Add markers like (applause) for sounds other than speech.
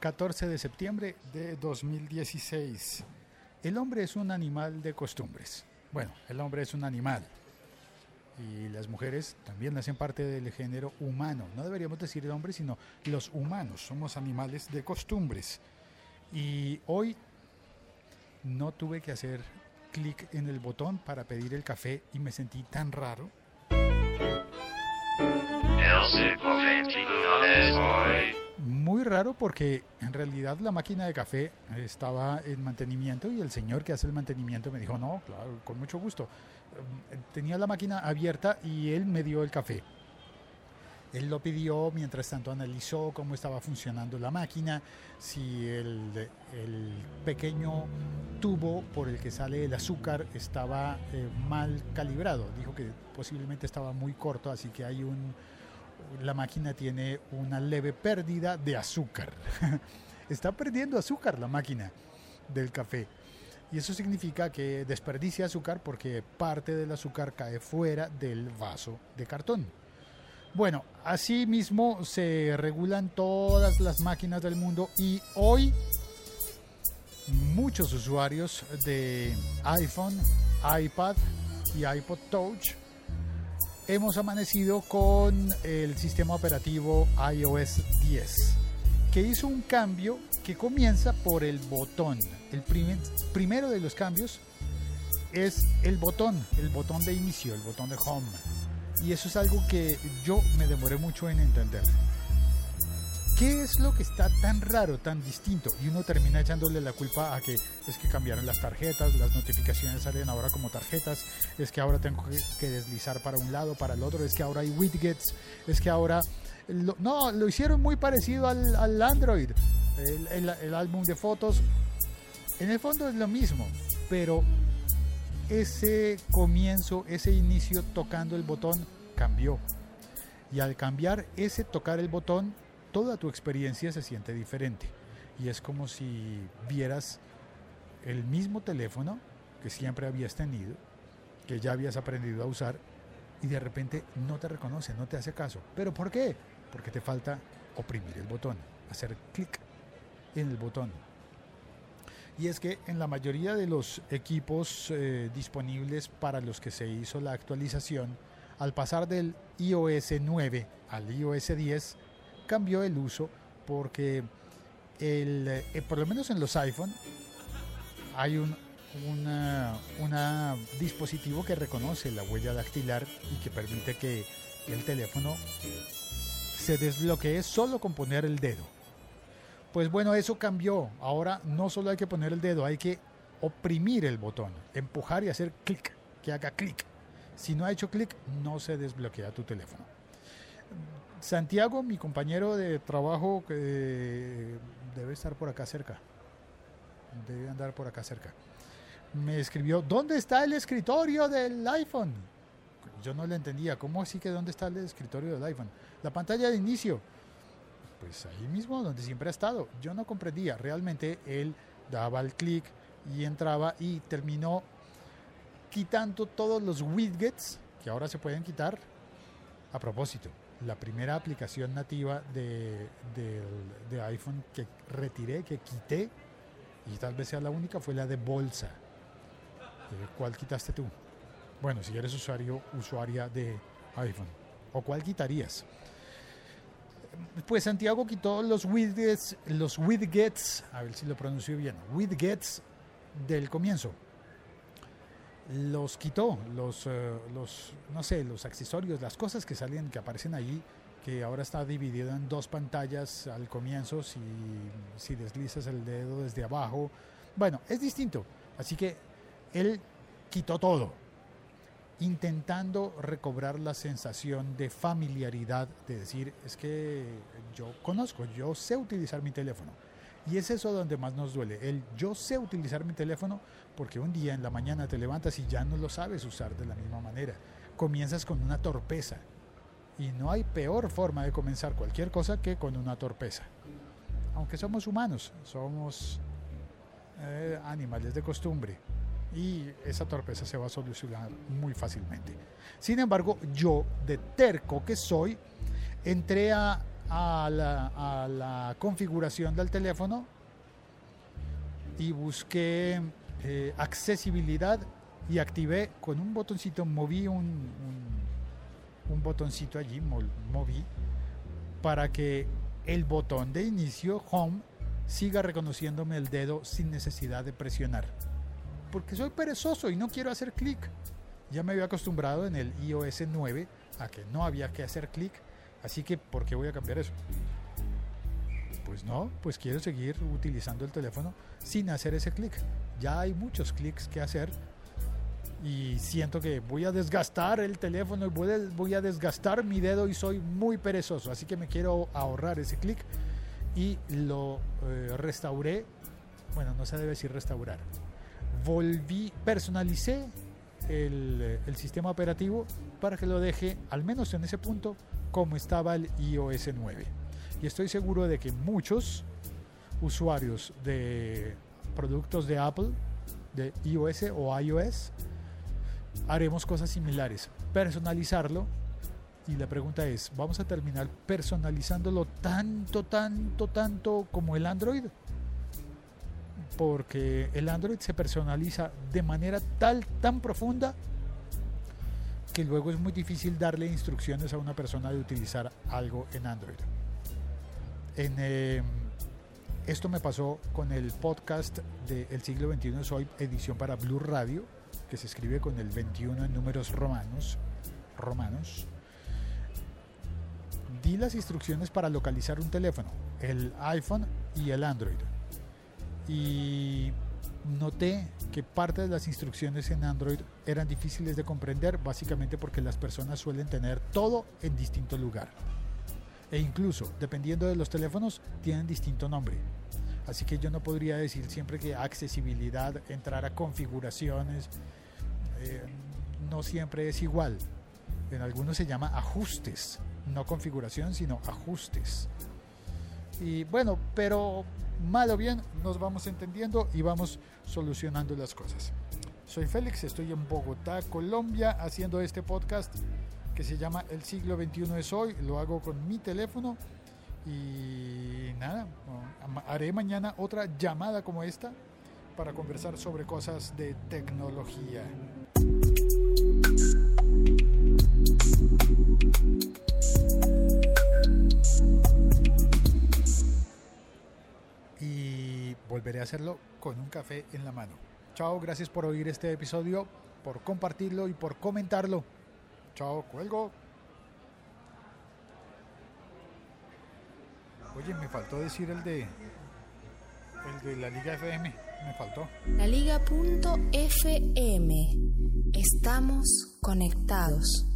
14 de septiembre de 2016. El hombre es un animal de costumbres. Bueno, el hombre es un animal. Y las mujeres también hacen parte del género humano. No deberíamos decir el hombre, sino los humanos. Somos animales de costumbres. Y hoy no tuve que hacer clic en el botón para pedir el café y me sentí tan raro. Muy raro porque en realidad la máquina de café estaba en mantenimiento y el señor que hace el mantenimiento me dijo, no, claro, con mucho gusto. Em, tenía la máquina abierta y él me dio el café. Él lo pidió, mientras tanto analizó cómo estaba funcionando la máquina, si el, pequeño tubo por el que sale el azúcar estaba eh, mal calibrado. Dijo que posiblemente estaba muy corto, así que hay un, la máquina tiene una leve pérdida de azúcar. (laughs) Está perdiendo azúcar la máquina del café. Y eso significa que desperdicia azúcar porque parte del azúcar cae fuera del vaso de cartón. Bueno, así mismo se regulan todas las máquinas del mundo y hoy muchos usuarios de iPhone, iPad y iPod Touch hemos amanecido con el sistema operativo iOS 10, que hizo un cambio que comienza por el botón. El primero de los cambios es el botón, el botón de inicio, el botón de home y eso es algo que yo me demoré mucho en entender. ¿Qué es lo que está tan raro, tan distinto? Y uno termina echándole la culpa a que es que cambiaron las tarjetas, las notificaciones salen ahora como tarjetas, es que ahora tengo que deslizar para un lado, para el otro, es que ahora hay widgets, es que ahora... no, lo hicieron muy parecido al, Android, el álbum de fotos. En el fondo es lo mismo, pero ese comienzo, ese inicio tocando el botón cambió. Y al cambiar ese tocar el botón, toda tu experiencia se siente diferente. Y es como si vieras el mismo teléfono que siempre habías tenido, que ya habías aprendido a usar, y de repente no te reconoce, no te hace caso. ¿Pero por qué? Porque te falta oprimir el botón, hacer clic en el botón. Y es que en la mayoría de los equipos eh, disponibles para los que se hizo la actualización, al pasar del iOS 9 al iOS 10, cambió el uso porque el, eh, por lo menos en los iPhone hay un una, dispositivo que reconoce la huella dactilar y que permite que el teléfono se desbloquee solo con poner el dedo. Pues bueno, eso cambió. Ahora no solo hay que poner el dedo, hay que oprimir el botón, empujar y hacer clic, que haga clic. Si no ha hecho clic, no se desbloquea tu teléfono. Santiago, mi compañero de trabajo, que debe estar por acá cerca. Debe andar por acá cerca. Me escribió, ¿dónde está el escritorio del iPhone? Yo no le entendía, ¿cómo así que dónde está el escritorio del iPhone? La pantalla de inicio pues ahí mismo donde siempre ha estado. Yo no comprendía, realmente él daba el clic y entraba y terminó quitando todos los widgets que ahora se pueden quitar. A propósito, la primera aplicación nativa de, de, iPhone que retiré, que quité, y tal vez sea la única, fue la de bolsa. ¿Cuál quitaste tú? Bueno, si eres usuario, usuaria de iPhone. ¿O cuál quitarías? pues Santiago quitó los widgets, los widgets, a ver si lo pronuncio bien, widgets del comienzo. Los quitó, los, eh, los, no sé, los accesorios, las cosas que salen, que aparecen ahí, que ahora está dividido en dos pantallas al comienzo, si, si deslizas el dedo desde abajo. Bueno, es distinto. Así que él quitó todo intentando recobrar la sensación de familiaridad, de decir, es que yo conozco, yo sé utilizar mi teléfono. Y es eso donde más nos duele, el yo sé utilizar mi teléfono porque un día en la mañana te levantas y ya no lo sabes usar de la misma manera. Comienzas con una torpeza. Y no hay peor forma de comenzar cualquier cosa que con una torpeza. Aunque somos humanos, somos eh, animales de costumbre y esa torpeza se va a solucionar muy fácilmente. Sin embargo, yo, de terco que soy, entré a a la, a la configuración del teléfono y busqué eh, accesibilidad y activé con un botoncito, moví un, un, un botoncito allí, moví, para que el botón de inicio, home, siga reconociéndome el dedo sin necesidad de presionar. Porque soy perezoso y no quiero hacer clic. Ya me había acostumbrado en el iOS 9 a que no había que hacer clic, así que ¿por qué voy a cambiar eso? Pues no, pues quiero seguir utilizando el teléfono sin hacer ese clic. Ya hay muchos clics que hacer y siento que voy a desgastar el teléfono y voy a, desgastar mi dedo y soy muy perezoso, así que me quiero ahorrar ese clic y lo eh, restauré, bueno, no se debe decir restaurar, volví, personalicé el, el, sistema operativo para que lo deje, al menos en ese punto, como estaba el iOS 9. Y estoy seguro de que muchos usuarios de productos de Apple, de iOS o iOS, haremos cosas similares. Personalizarlo. Y la pregunta es, ¿vamos a terminar personalizándolo tanto, tanto, tanto como el Android? Porque el Android se personaliza de manera tal, tan profunda que luego es muy difícil darle instrucciones a una persona de utilizar algo en Android. Eh, esto me pasó con el podcast de El siglo XXI Soy, edición para Blue Radio que se escribe con el 21 en números romanos, romanos, di las instrucciones para localizar un teléfono, el iPhone y el Android. Y noté que parte de las instrucciones en Android eran difíciles de comprender, básicamente porque las personas suelen tener todo en distinto lugar. E incluso, dependiendo de los teléfonos, tienen distinto nombre. Así que yo no podría decir siempre que accesibilidad, entrar a configuraciones, eh, no siempre es igual. En algunos se llama ajustes, no configuración, sino ajustes. Y bueno, pero mal o bien nos vamos entendiendo y vamos solucionando las cosas. Soy Félix, estoy en Bogotá, Colombia, haciendo este podcast que se llama El siglo XXI es hoy. Lo hago con mi teléfono y nada, haré mañana otra llamada como esta para conversar sobre cosas de tecnología. Volveré a hacerlo con un café en la mano. Chao, gracias por oír este episodio, por compartirlo y por comentarlo. Chao, cuelgo. Oye, me faltó decir el de el de la Liga FM, me faltó. La Liga.fm. Estamos conectados.